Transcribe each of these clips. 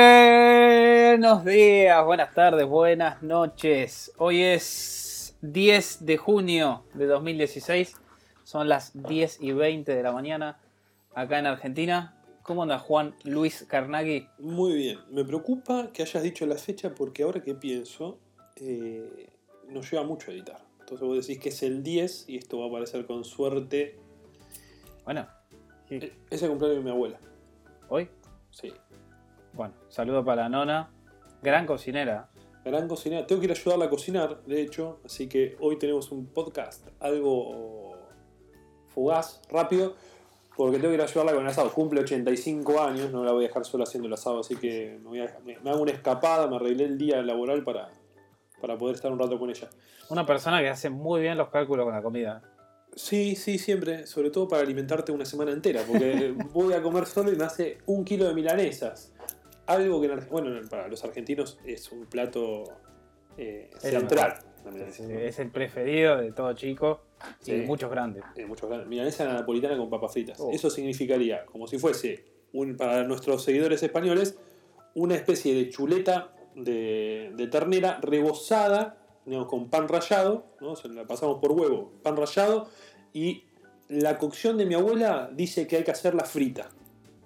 Buenos días, buenas tardes, buenas noches. Hoy es 10 de junio de 2016. Son las 10 y 20 de la mañana acá en Argentina. ¿Cómo anda Juan Luis Carnaghi? Muy bien. Me preocupa que hayas dicho la fecha porque ahora que pienso, eh, nos lleva mucho a editar. Entonces vos decís que es el 10 y esto va a aparecer con suerte. Bueno, sí, Eh, Es el cumpleaños de mi abuela. hoy. Sí. Bueno, saludo para Nona, gran cocinera. Gran cocinera. Tengo que ir a ayudarla a cocinar, de hecho. Así que hoy tenemos un podcast algo fugaz, rápido. Porque tengo que ir a ayudarla con el asado. Cumple 85 años, no la voy a dejar sola haciendo el asado. Así que me, voy a- me- me hago una escapada, me arreglé el día laboral para, para poder estar un rato con ella. Una persona que hace muy bien los cálculos con la comida. Sí, sí, siempre. Sobre todo para alimentarte una semana entera. Porque voy a comer solo y me hace un kilo de milanesas. Algo que, en bueno, para los argentinos es un plato eh, central. Es, el preferido de todo chico Sí. y muchos grandes. Eh, muchos grandes. Milanesa napolitana con papas fritas. Oh. Eso significaría, como si fuese, un, para nuestros seguidores españoles, una especie de chuleta de, de ternera rebozada, digamos, con pan rallado, ¿no? Se la pasamos por huevo, pan rallado, y la cocción de mi abuela dice que hay que hacerla frita.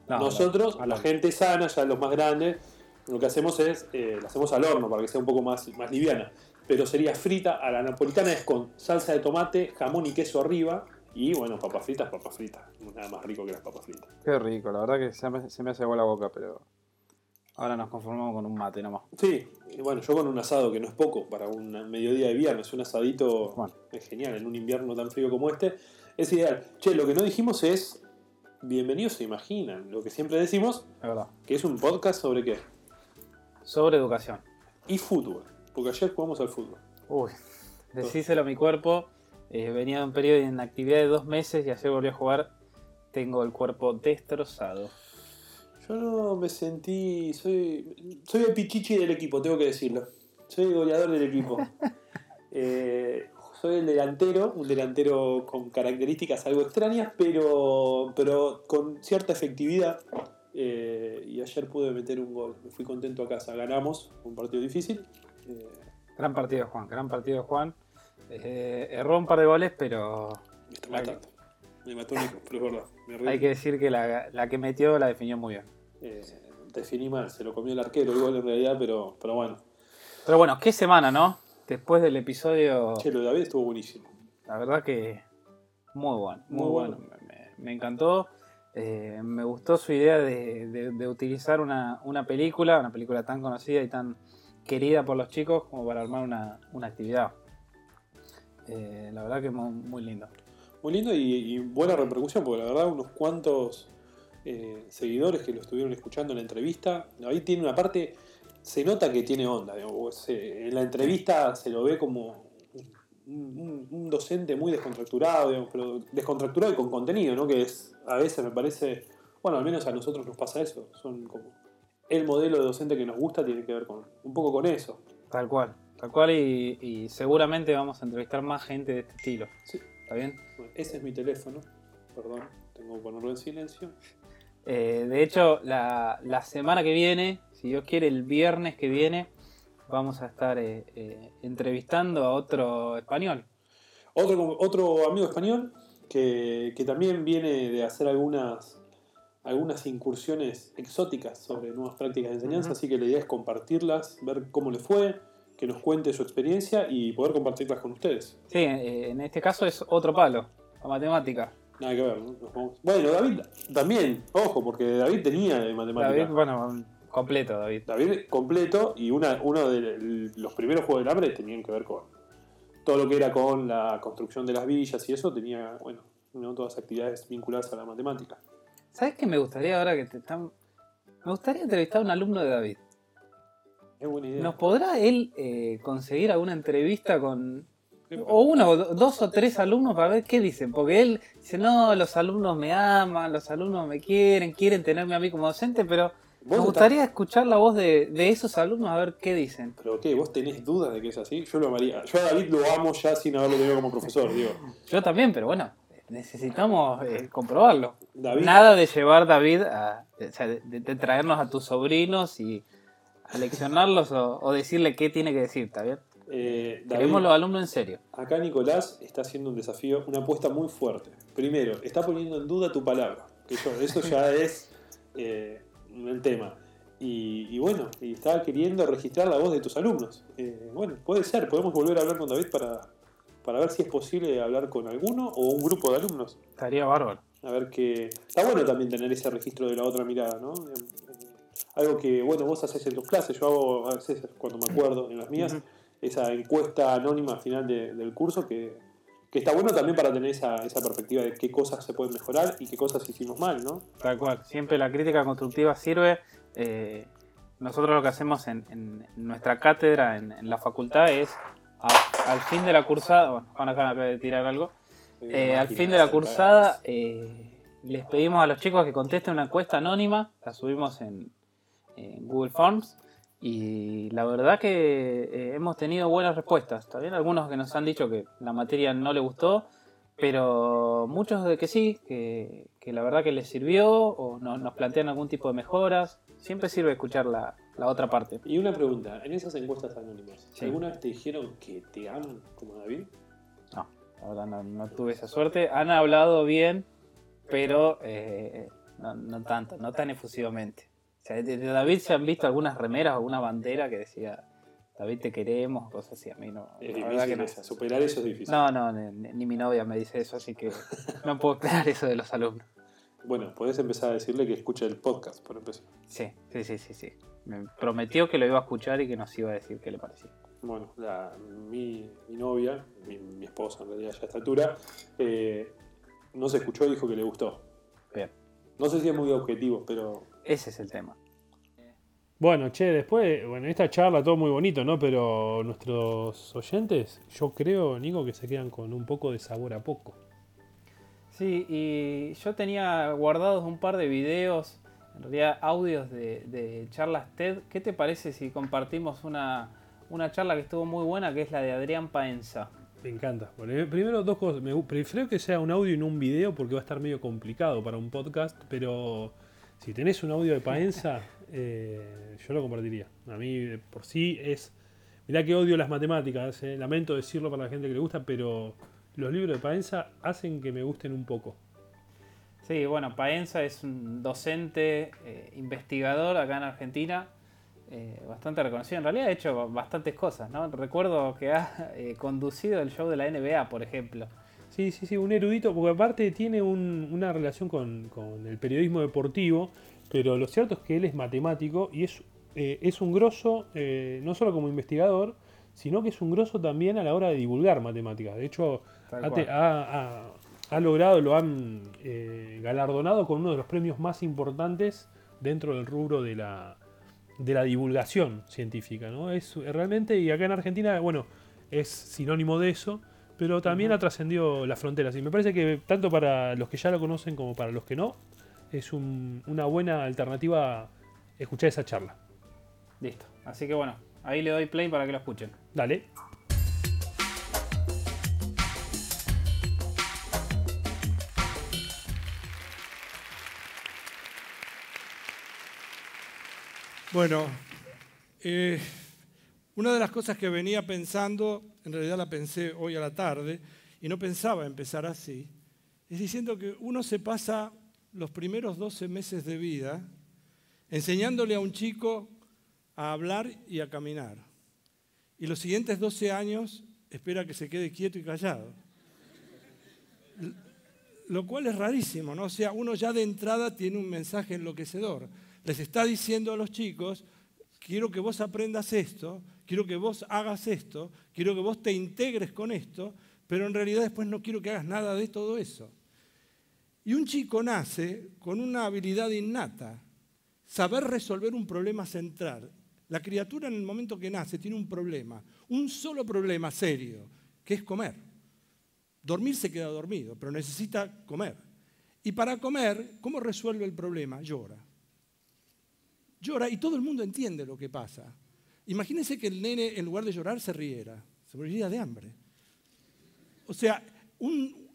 No, Nosotros, al la gente sana, ya los más grandes, lo que hacemos es, eh, la hacemos al horno para que sea un poco más, más liviana. Pero sería frita, a la napolitana es con salsa de tomate, jamón y queso arriba, y bueno, papas fritas, papas fritas. Nada más rico que las papas fritas. Qué rico, la verdad que se me, se me hace agua la boca, pero ahora nos conformamos con un mate nomás. Sí, y bueno, yo con un asado que no es poco para un mediodía de viernes, un asadito Bueno. es genial, en un invierno tan frío como este, es ideal. Che, lo que no dijimos es, bienvenidos se imaginan, lo que siempre decimos, Es verdad. que es un podcast sobre qué? Sobre educación. Y fútbol, porque ayer jugamos al fútbol. Uy, decíselo a mi cuerpo. eh, venía de un periodo de inactividad de dos meses y ayer volví a jugar. Tengo el cuerpo destrozado. Yo no me sentí. Soy, soy el pichichi del equipo, tengo que decirlo. Soy el goleador del equipo. Eh, soy el delantero, un delantero con características algo extrañas, pero, pero con cierta efectividad. Eh, y ayer pude meter un gol. Me fui contento a casa. Ganamos, un partido difícil. Eh, Gran partido Juan, gran partido Juan. Eh, erró un par de goles, pero me está matando. Me mató Nico, pero es verdad. Me hay que decir que la, la que metió la definió muy bien. Eh, definí mal, se lo comió el arquero gol en realidad, pero, pero bueno. Pero bueno, qué semana, ¿no? Después del episodio, Che, lo de David estuvo buenísimo. la verdad que muy bueno, muy, Muy bueno. bueno. Me, me- me encantó. Eh, me gustó su idea de, de- de utilizar una, una película, una película tan conocida y tan querida por los chicos como para armar una, una actividad. Eh, la verdad que muy, muy lindo. Muy lindo y, y buena repercusión, porque la verdad unos cuantos eh, seguidores que lo estuvieron escuchando en la entrevista. David tiene una parte, se nota que tiene onda. digamos, se- en la entrevista se lo ve como un, un- un docente muy descontracturado, digamos, pero descontracturado y con contenido, ¿no? Que es, a veces me parece, bueno, al menos a nosotros nos pasa eso. Son como el modelo de docente que nos gusta tiene que ver con un poco con eso. Tal cual, tal cual y, y seguramente vamos a entrevistar más gente de este estilo. Sí. ¿Está bien? Bueno, ese es mi teléfono, perdón, tengo que ponerlo en silencio. Eh, de hecho, la, la semana que viene, si Dios quiere, el viernes que viene, vamos a estar eh, eh, entrevistando a otro español. Otro, otro amigo español que, que también viene de hacer algunas, algunas incursiones exóticas sobre nuevas prácticas de enseñanza, así que la idea es compartirlas, ver cómo le fue, que nos cuente su experiencia y poder compartirlas con ustedes. Sí, en este caso es otro palo, la matemática. Nada que ver, ¿no? Bueno, David también, ojo, porque David tenía de matemática. David, bueno, completo, David. David completo y una, uno de los primeros Juegos del Hambre tenían que ver con todo lo que era con la construcción de las villas y eso tenía, bueno, ¿no? todas actividades vinculadas a la matemática. ¿Sabes qué me gustaría ahora que te están... Me gustaría entrevistar a un alumno de David. Es buena idea. ¿Nos podrá él eh, conseguir alguna entrevista con... O uno, o do- dos o tres alumnos para ver qué dicen? Porque él dice, no, los alumnos me aman, los alumnos me quieren, quieren tenerme a mí como docente, pero me ¿Vos gustaría escuchar la voz de, de esos alumnos a ver qué dicen. ¿Pero qué? ¿Vos tenés dudas de que es así? Yo lo amaría. Yo a David lo amo ya sin haberlo tenido como profesor, digo. Yo también, pero bueno, necesitamos eh, comprobarlo. David. Nada de llevar David a, o sea, de, de traernos a tus sobrinos y aleccionarlos o, o decirle qué tiene que decir, ¿está bien? Eh, David, Queremos los alumnos en serio. acá Nicolás está haciendo un desafío, una apuesta muy fuerte. Primero, está poniendo en duda tu palabra. Que yo- eso ya es eh, el tema. Y, y bueno, y está queriendo registrar la voz de tus alumnos. Eh, bueno, puede ser, podemos volver a hablar con David para, para ver si es posible hablar con alguno o un grupo de alumnos. Estaría bárbaro. A ver que. Está bueno también tener ese registro de la otra mirada, ¿no? Eh, eh, Algo que, bueno, vos haces en tus clases, yo hago a veces cuando me acuerdo en las mías, Ujú. Esa encuesta anónima al final de- del curso que, que está bueno también para tener esa, esa perspectiva de qué cosas se pueden mejorar y qué cosas hicimos mal, ¿no? Tal cual. Siempre la crítica constructiva sirve. Eh, nosotros lo que hacemos en, en nuestra cátedra, en, en la facultad, es a- al fin de la cursada. Bueno, me acaba de tirar algo. Eh, al fin de la cursada, eh, les pedimos a los chicos que contesten una encuesta anónima. La subimos en, en Google Forms. Y la verdad que eh, hemos tenido buenas respuestas. También algunos que nos han dicho que la materia no les gustó, pero muchos de que sí, que, que la verdad que les sirvió o no- nos plantean algún tipo de mejoras. Siempre sirve escuchar la, la otra parte. Y una pregunta, en esas encuestas anónimas, Sí. ¿alguna vez te dijeron que te aman como David? No, la verdad no, no tuve esa suerte. Han hablado bien, pero eh, no, no tanto, no tan efusivamente. O sea, de, de David se han visto algunas remeras o alguna bandera que decía David te queremos, cosas así. A mí no. Es la difícil, que no. superar eso es difícil. No, no, ni, ni mi novia me dice eso, así que no puedo esperar eso de los alumnos. Bueno, podés empezar a decirle que escuche el podcast, por empezar. Sí, sí, sí, sí, sí. Me prometió que lo iba a escuchar y que nos iba a decir qué le parecía. Bueno, la- mi, mi novia, mi, mi esposa en realidad ya a esta altura, eh, no se escuchó y dijo que le gustó. Bien. No sé si es muy objetivo, pero Ese es el tema. Bueno, che, después, bueno, esta charla todo muy bonito, ¿no? Pero nuestros oyentes, yo creo, Nico, que se quedan con un poco de sabor a poco. Sí, y yo tenía guardados un par de videos, en realidad audios de, de charlas TED. ¿Qué te parece si compartimos una, una charla que estuvo muy buena, que es la de Adrián Paenza? Me encanta. Bueno, eh, primero dos cosas. Me prefiero que sea un audio y no un video porque va a estar medio complicado para un podcast, pero si tenés un audio de Paenza, eh, yo lo compartiría. A mí de por sí es... Mirá que odio las matemáticas, eh, lamento decirlo para la gente que le gusta, pero los libros de Paenza hacen que me gusten un poco. Sí, bueno, Paenza es un docente, eh, investigador acá en Argentina, eh, bastante reconocido. En realidad ha hecho bastantes cosas, ¿no? Recuerdo que ha eh, conducido el show de la NBA, por ejemplo. Sí, sí, sí, un erudito, porque aparte tiene un- una relación con, con el periodismo deportivo, pero lo cierto es que él es matemático y es, eh, es un grosso, eh, no solo como investigador, sino que es un grosso también a la hora de divulgar matemáticas. De hecho, ha- ha logrado, lo han eh, galardonado con uno de los premios más importantes dentro del rubro de la, de la divulgación científica. ¿no? Es realmente, y acá en Argentina, bueno, es sinónimo de eso, pero también ha trascendido las fronteras. Y me parece que tanto para los que ya lo conocen como para los que no, es un- una buena alternativa escuchar esa charla. Listo. Así que bueno, ahí le doy play para que lo escuchen. Dale. Bueno, eh, una de las cosas que venía pensando, en realidad la pensé hoy a la tarde, y no pensaba empezar así, es diciendo que uno se pasa los primeros 12 meses de vida enseñándole a un chico a hablar y a caminar. Y los siguientes 12 años espera que se quede quieto y callado. Lo cual es rarísimo, ¿no? O sea, uno ya de entrada tiene un mensaje enloquecedor. Les está diciendo a los chicos, quiero que vos aprendas esto, quiero que vos hagas esto, quiero que vos te integres con esto, pero en realidad después no quiero que hagas nada de todo eso. Y un chico nace con una habilidad innata, saber resolver un problema central. La criatura en el momento que nace tiene un problema, un solo problema serio, que es comer. Dormir se queda dormido, pero necesita comer. Y para comer, ¿cómo resuelve el problema? Llora. Llora y todo el mundo entiende lo que pasa. Imagínense que el nene, en lugar de llorar, se riera. Se moriría de hambre. O sea,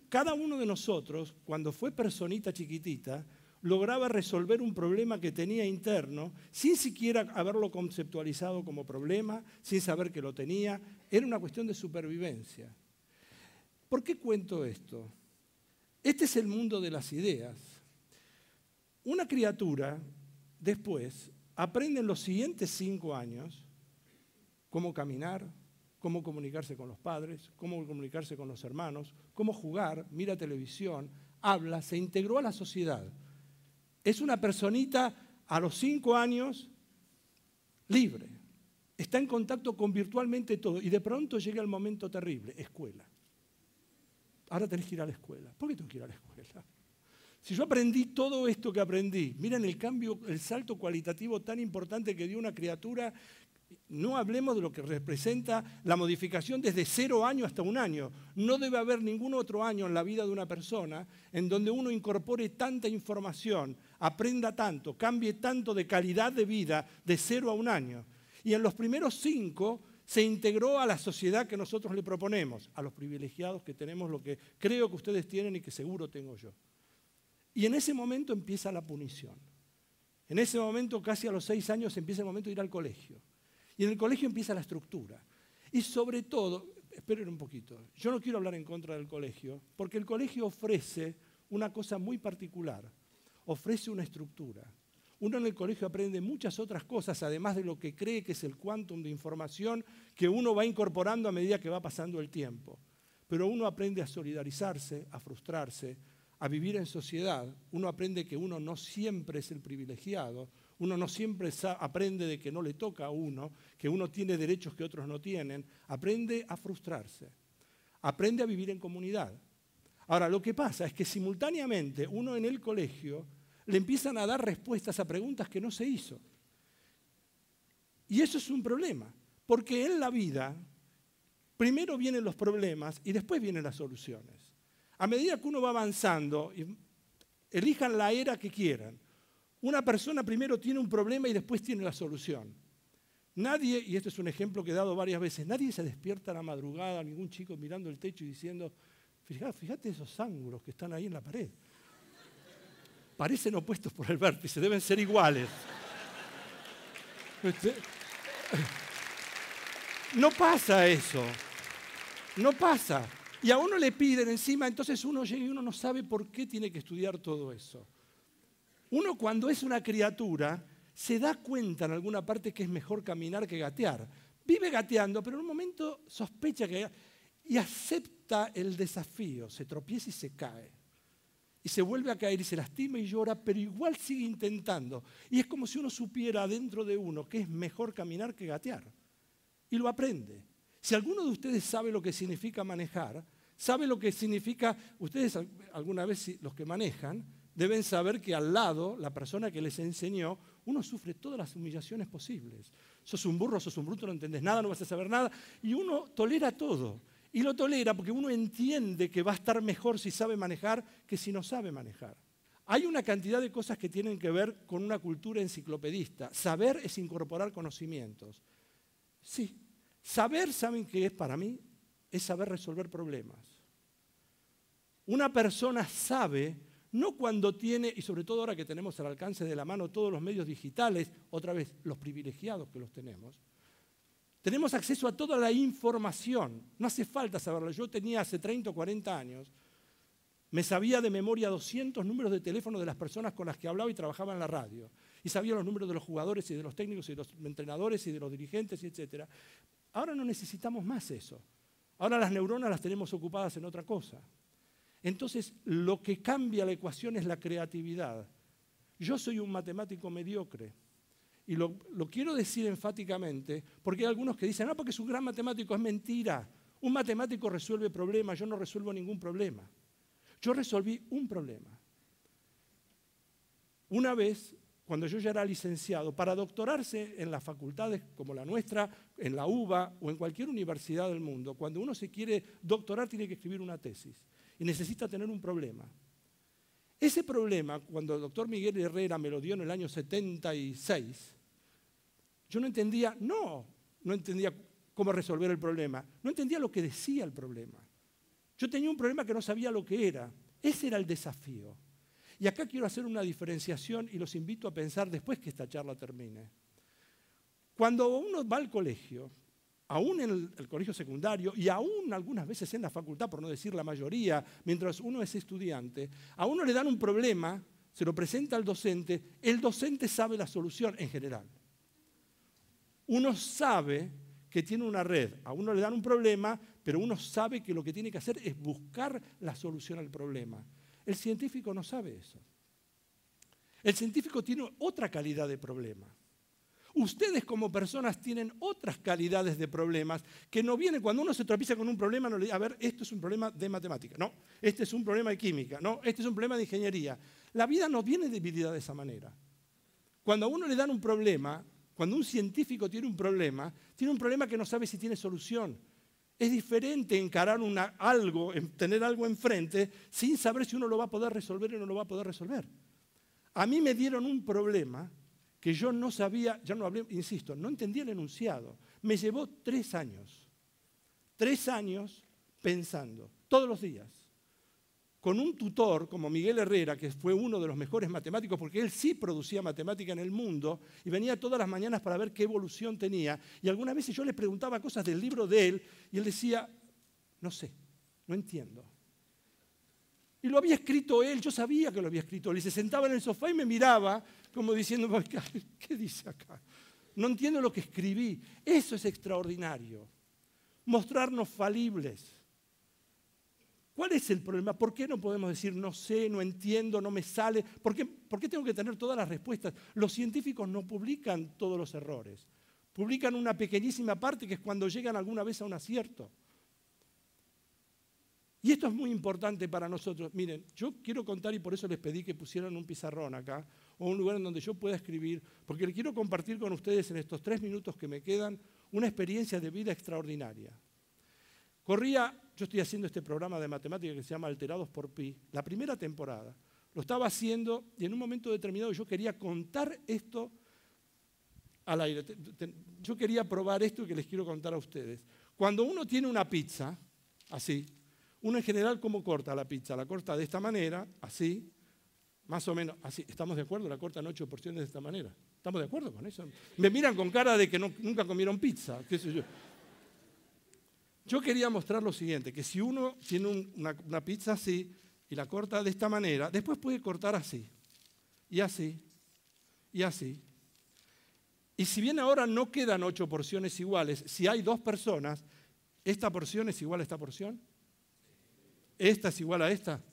cada uno de nosotros, cuando fue personita chiquitita, lograba resolver un problema que tenía interno sin siquiera haberlo conceptualizado como problema, sin saber que lo tenía. Era una cuestión de supervivencia. ¿Por qué cuento esto? Este es el mundo de las ideas. Una criatura, después, aprende en los siguientes cinco años cómo caminar, cómo comunicarse con los padres, cómo comunicarse con los hermanos, cómo jugar, mira televisión, habla, se integró a la sociedad. Es una personita a los cinco años libre. Está en contacto con virtualmente todo y de pronto llega el momento terrible, escuela. Ahora tenés que ir a la escuela. ¿Por qué tengo que ir a la escuela? Si yo aprendí todo esto que aprendí, miren el cambio, el salto cualitativo tan importante que dio una criatura no hablemos de lo que representa la modificación desde cero año hasta un año. No debe haber ningún otro año en la vida de una persona en donde uno incorpore tanta información, aprenda tanto, cambie tanto de calidad de vida de cero a un año. Y en los primeros cinco se integró a la sociedad que nosotros le proponemos, a los privilegiados que tenemos lo que creo que ustedes tienen y que seguro tengo yo. Y en ese momento empieza la punición. En ese momento, casi a los seis años, empieza el momento de ir al colegio. Y en el colegio empieza la estructura. Y sobre todo, esperen un poquito, yo no quiero hablar en contra del colegio, porque el colegio ofrece una cosa muy particular, ofrece una estructura. Uno en el colegio aprende muchas otras cosas, además de lo que cree que es el quantum de información que uno va incorporando a medida que va pasando el tiempo. Pero uno aprende a solidarizarse, a frustrarse, a vivir en sociedad. Uno aprende que uno no siempre es el privilegiado, uno no siempre aprende de que no le toca a uno, que uno tiene derechos que otros no tienen. Aprende a frustrarse. Aprende a vivir en comunidad. Ahora, lo que pasa es que simultáneamente uno en el colegio le empiezan a dar respuestas a preguntas que no se hizo. Y eso es un problema, porque en la vida primero vienen los problemas y después vienen las soluciones. A medida que uno va avanzando, elijan la era que quieran, una persona primero tiene un problema y después tiene la solución. Nadie, y este es un ejemplo que he dado varias veces, nadie se despierta a la madrugada, ningún chico mirando el techo y diciendo, fíjate, esos ángulos que están ahí en la pared. Parecen opuestos por el vértice, deben ser iguales. Este, no pasa eso. No pasa. Y a uno le piden encima, entonces uno llega y uno no sabe por qué tiene que estudiar todo eso. Uno cuando es una criatura se da cuenta en alguna parte que es mejor caminar que gatear. Vive gateando, pero en un momento sospecha que... y acepta el desafío, se tropieza y se cae. Y se vuelve a caer y se lastima y llora, pero igual sigue intentando. Y es como si uno supiera dentro de uno que es mejor caminar que gatear. Y lo aprende. Si alguno de ustedes sabe lo que significa manejar, sabe lo que significa, ustedes alguna vez los que manejan, deben saber que al lado, la persona que les enseñó, uno sufre todas las humillaciones posibles. Sos un burro, sos un bruto, no entendés nada, no vas a saber nada. Y uno tolera todo. Y lo tolera porque uno entiende que va a estar mejor si sabe manejar que si no sabe manejar. Hay una cantidad de cosas que tienen que ver con una cultura enciclopedista. Saber es incorporar conocimientos. Sí, saber, ¿saben qué es para mí? Es saber resolver problemas. Una persona sabe no cuando tiene, y sobre todo ahora que tenemos al alcance de la mano todos los medios digitales, otra vez los privilegiados que los tenemos, tenemos acceso a toda la información. No hace falta saberlo. Yo tenía hace 30 o 40 años, me sabía de memoria 200 números de teléfono de las personas con las que hablaba y trabajaba en la radio. Y sabía los números de los jugadores y de los técnicos y de los entrenadores y de los dirigentes, etc. Ahora no necesitamos más eso. Ahora las neuronas las tenemos ocupadas en otra cosa. Entonces, lo que cambia la ecuación es la creatividad. Yo soy un matemático mediocre. Y lo, quiero decir enfáticamente, porque hay algunos que dicen, no, porque es un gran matemático, es mentira. Un matemático resuelve problemas, yo no resuelvo ningún problema. Yo resolví un problema. Una vez, cuando yo ya era licenciado, para doctorarse en las facultades como la nuestra, en la UBA o en cualquier universidad del mundo, cuando uno se quiere doctorar tiene que escribir una tesis y necesita tener un problema. Ese problema, cuando el doctor Miguel Herrera me lo dio en el año 76, yo no entendía, no, no entendía cómo resolver el problema, no entendía lo que decía el problema. Yo tenía un problema que no sabía lo que era. Ese era el desafío. Y acá quiero hacer una diferenciación y los invito a pensar después que esta charla termine. Cuando uno va al colegio, aún en el, colegio secundario y aún algunas veces en la facultad, por no decir la mayoría, mientras uno es estudiante, a uno le dan un problema, se lo presenta al docente, el docente sabe la solución en general. Uno sabe que tiene una red, a uno le dan un problema, pero uno sabe que lo que tiene que hacer es buscar la solución al problema. El científico no sabe eso. El científico tiene otra calidad de problema. Ustedes como personas tienen otras calidades de problemas que no vienen cuando uno se tropieza con un problema, no le dice, a ver, esto es un problema de matemática, no, este es un problema de química, no, este es un problema de ingeniería. La vida no viene dividida de esa manera. Cuando a uno le dan un problema, cuando un científico tiene un problema, tiene un problema que no sabe si tiene solución. Es diferente encarar algo, tener algo enfrente, sin saber si uno lo va a poder resolver o no lo va a poder resolver. A mí me dieron un problema que yo no sabía, ya no hablé, insisto, no entendía el enunciado. Me llevó tres años, tres años pensando, todos los días, con un tutor como Miguel Herrera, que fue uno de los mejores matemáticos, porque él sí producía matemática en el mundo, y venía todas las mañanas para ver qué evolución tenía, y algunas veces yo le preguntaba cosas del libro de él, y él decía, no sé, no entiendo. Y lo había escrito él, yo sabía que lo había escrito él, y se sentaba en el sofá y me miraba como diciendo, ¿qué dice acá? No entiendo lo que escribí. Eso es extraordinario. Mostrarnos falibles. ¿Cuál es el problema? ¿Por qué no podemos decir no sé, no entiendo, no me sale? ¿Por qué, ¿Por qué tengo que tener todas las respuestas? Los científicos no publican todos los errores. Publican una pequeñísima parte que es cuando llegan alguna vez a un acierto. Y esto es muy importante para nosotros. Miren, yo quiero contar y por eso les pedí que pusieran un pizarrón acá o un lugar en donde yo pueda escribir, porque le quiero compartir con ustedes en estos tres minutos que me quedan una experiencia de vida extraordinaria. Corría, yo estoy haciendo este programa de matemática que se llama Alterados por Pi, la primera temporada. Lo estaba haciendo y en un momento determinado yo quería contar esto al aire. Yo quería probar esto que les quiero contar a ustedes. Cuando uno tiene una pizza, así, uno en general, ¿cómo corta la pizza? La corta de esta manera, así, más o menos, así. ¿Estamos de acuerdo? La cortan ocho porciones de esta manera. ¿Estamos de acuerdo con eso? Me miran con cara de que nunca comieron pizza, qué sé yo. Yo quería mostrar lo siguiente, que si uno tiene una, una pizza así y la corta de esta manera, después puede cortar así, y así, y así. Y si bien ahora no quedan ocho porciones iguales, si hay dos personas, ¿esta porción es igual a esta porción? Esta es igual a esta,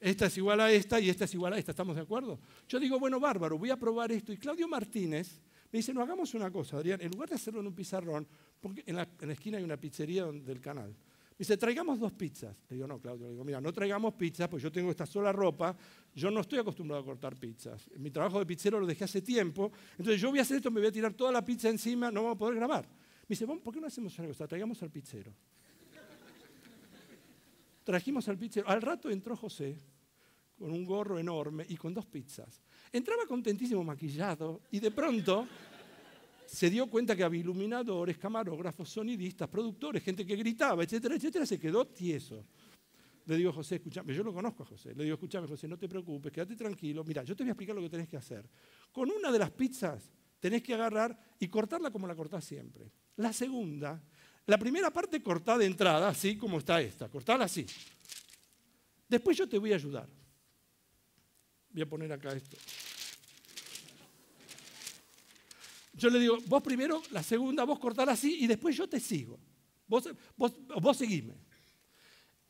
esta es igual a esta y esta es igual a esta, ¿estamos de acuerdo? Yo digo, bueno, bárbaro, voy a probar esto. Y Claudio Martínez me dice, no, hagamos una cosa, Adrián, en lugar de hacerlo en un pizarrón, porque en la, esquina hay una pizzería del canal. Me dice, traigamos dos pizzas. Le digo, no, Claudio, le digo, mira, no traigamos pizzas, pues yo tengo esta sola ropa, yo no estoy acostumbrado a cortar pizzas. Mi trabajo de pizzero lo dejé hace tiempo, entonces yo voy a hacer esto, me voy a tirar toda la pizza encima, no vamos a poder grabar. Me dice, ¿por qué no hacemos una cosa? Traigamos al pizzero. Trajimos al pizzero. Al rato entró José con un gorro enorme y con dos pizzas. Entraba contentísimo maquillado y de pronto se dio cuenta que había iluminadores, camarógrafos, sonidistas, productores, gente que gritaba, etcétera, etcétera. Se quedó tieso. Le digo, José, escúchame, yo lo conozco a José. Le digo, escúchame, José, no te preocupes, quédate tranquilo. Mira, yo te voy a explicar lo que tenés que hacer. Con una de las pizzas tenés que agarrar y cortarla como la cortás siempre. La segunda la primera parte cortada de entrada, así como está esta, cortada así. Después yo te voy a ayudar. Voy a poner acá esto. Yo le digo, vos primero, la segunda, vos cortar así y después yo te sigo. Vos, vos, seguime.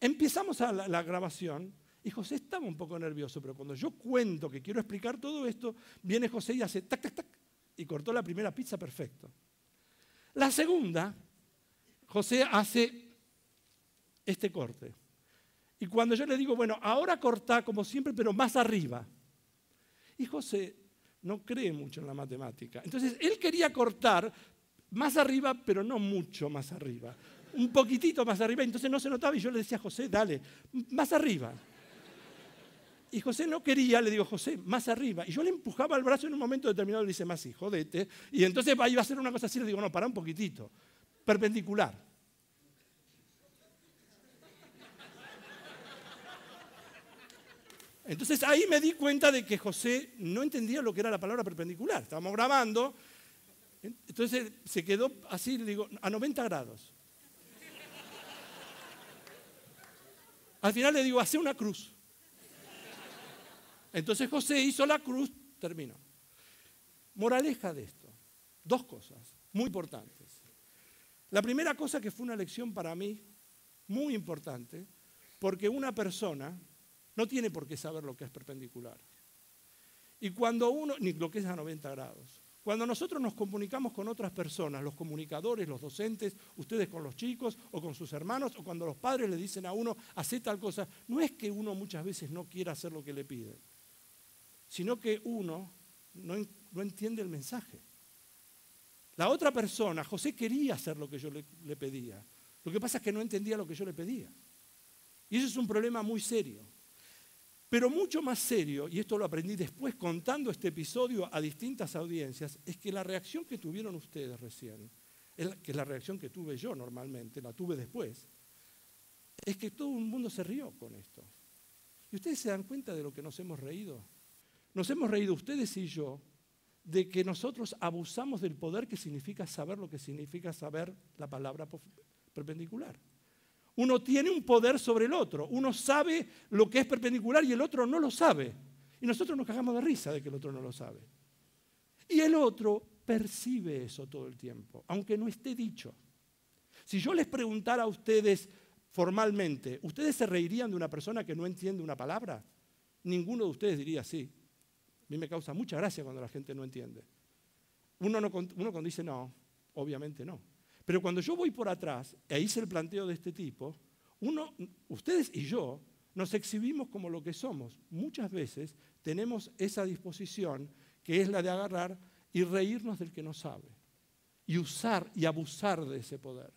Empezamos a la, la grabación y José estaba un poco nervioso, pero cuando yo cuento que quiero explicar todo esto, viene José y hace tac, tac, tac, y cortó la primera pizza perfecto. La segunda, José hace este corte. Y cuando yo le digo, bueno, ahora corta como siempre, pero más arriba. Y José no cree mucho en la matemática. Entonces, él quería cortar más arriba, pero no mucho más arriba. Un poquitito más arriba, entonces no se notaba y yo le decía José, dale, más arriba. Y José no quería, le digo, José, más arriba. Y yo le empujaba el brazo en un momento determinado, le dice, más sí, jodete. Y entonces iba a hacer una cosa así, le digo, no, para un poquitito perpendicular. Entonces ahí me di cuenta de que José no entendía lo que era la palabra perpendicular. Estábamos grabando, entonces se quedó así, le digo, a 90 grados. Al final le digo, hace una cruz. Entonces José hizo la cruz, terminó. Moraleja de esto, dos cosas muy importantes. La primera cosa que fue una lección para mí muy importante, porque una persona no tiene por qué saber lo que es perpendicular. Y cuando uno, ni lo que es a 90 grados, cuando nosotros nos comunicamos con otras personas, los comunicadores, los docentes, ustedes con los chicos o con sus hermanos, o cuando los padres le dicen a uno, hace tal cosa, no es que uno muchas veces no quiera hacer lo que le piden, sino que uno no, no entiende el mensaje. La otra persona, José quería hacer lo que yo le, pedía. Lo que pasa es que no entendía lo que yo le pedía. Y eso es un problema muy serio. Pero mucho más serio, y esto lo aprendí después contando este episodio a distintas audiencias, es que la reacción que tuvieron ustedes recién, que es la reacción que tuve yo normalmente, la tuve después, es que todo el mundo se rió con esto. ¿Y ustedes se dan cuenta de lo que nos hemos reído? Nos hemos reído ustedes y yo de que nosotros abusamos del poder que significa saber lo que significa saber la palabra perpendicular. Uno tiene un poder sobre el otro. Uno sabe lo que es perpendicular y el otro no lo sabe. Y nosotros nos cagamos de risa de que el otro no lo sabe. Y el otro percibe eso todo el tiempo, aunque no esté dicho. Si yo les preguntara a ustedes formalmente, ¿ustedes se reirían de una persona que no entiende una palabra? Ninguno de ustedes diría sí. A mí me causa mucha gracia cuando la gente no entiende. Uno, no, uno cuando dice no, obviamente no. Pero cuando yo voy por atrás e hice el planteo de este tipo, uno, ustedes y yo nos exhibimos como lo que somos. Muchas veces tenemos esa disposición que es la de agarrar y reírnos del que no sabe. Y usar y abusar de ese poder.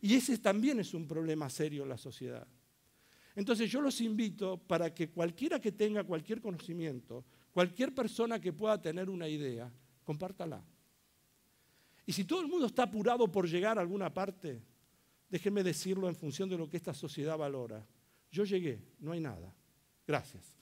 Y ese también es un problema serio en la sociedad. Entonces yo los invito para que cualquiera que tenga cualquier conocimiento, cualquier persona que pueda tener una idea, compártala. Y si todo el mundo está apurado por llegar a alguna parte, déjenme decirlo en función de lo que esta sociedad valora. Yo llegué, no hay nada. Gracias.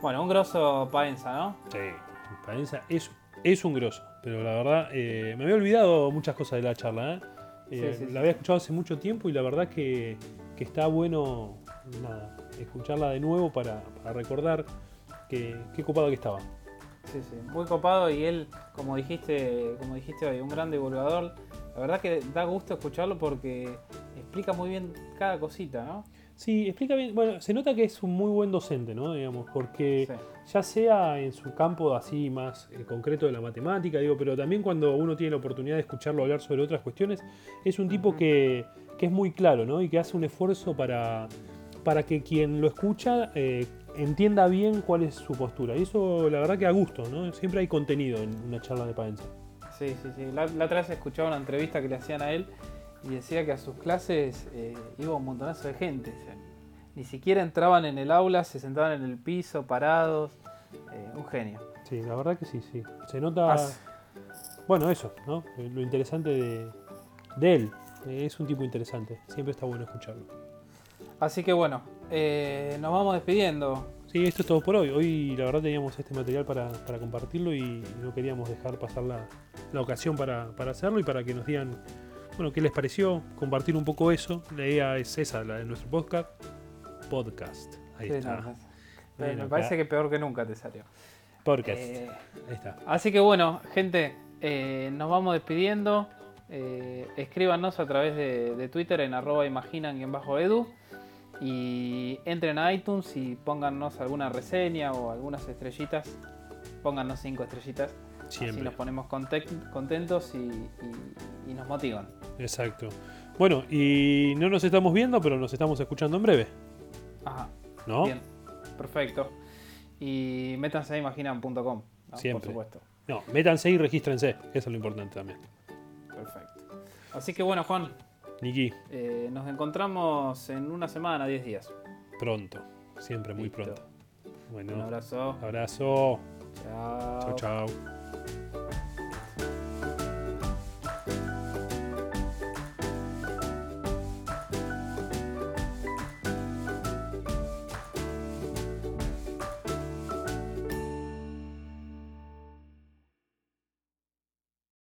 Bueno, un grosso Paenza, ¿no? Sí, Paenza es, es un grosso, pero la verdad eh, me había olvidado muchas cosas de la charla. ¿eh? Eh, la había escuchado hace mucho tiempo y la verdad que, está bueno escucharla de nuevo para, recordar que, qué copado que estaba. Sí, sí, muy copado y él, como dijiste, como dijiste hoy, un gran divulgador. La verdad que da gusto escucharlo porque explica muy bien cada cosita, ¿no? Sí, explica bien. Bueno, se nota que es un muy buen docente, ¿no? Digamos, porque ya sea en su campo así más eh, concreto de la matemática, digo, pero también cuando uno tiene la oportunidad de escucharlo hablar sobre otras cuestiones, es un tipo que, es muy claro, ¿no? Y que hace un esfuerzo para, para que quien lo escucha eh, entienda bien cuál es su postura. Y eso, la verdad, que a gusto, ¿no? Siempre hay contenido en una charla de Paenza. Sí, sí, sí. La, la otra vez escuchaba una entrevista que le hacían a él y decía que a sus clases eh, iba un montonazo de gente. ni siquiera entraban en el aula, se sentaban en el piso, parados. Eh, un genio. Sí, la verdad que sí, sí. Se nota. Bueno, eso, ¿no? Lo interesante de, él. Eh, es un tipo interesante. Siempre está bueno escucharlo. Así que bueno, nos vamos despidiendo. Sí, esto es todo por hoy. Hoy la verdad teníamos este material para, compartirlo y no queríamos dejar pasar la, ocasión para, para hacerlo y para que nos digan bueno, ¿qué les pareció? Compartir un poco eso. La idea es esa, la de nuestro podcast. Podcast. Ahí está. me parece que peor que nunca te salió. Podcast. Eh, Ahí está. Así que bueno, gente, eh, nos vamos despidiendo. Eh, escríbanos a través de, Twitter en arroba imaginan-edu y entren a iTunes y póngannos alguna reseña o algunas estrellitas. Póngannos cinco estrellitas Siempre. Así nos ponemos contentos y, nos motivan. Exacto. Bueno, y no nos estamos viendo, pero nos estamos escuchando en breve. Ajá. ¿No? Bien, perfecto. Y métanse a imaginan.com. Siempre. Por supuesto. No, métanse y regístrense. Eso es lo importante también. Perfecto. Así que bueno, Juan. Niki. Eh, nos encontramos en una semana, 10 días. Pronto. Siempre muy pronto. Bueno. Un abrazo. Abrazo. Chao. Chao, chao.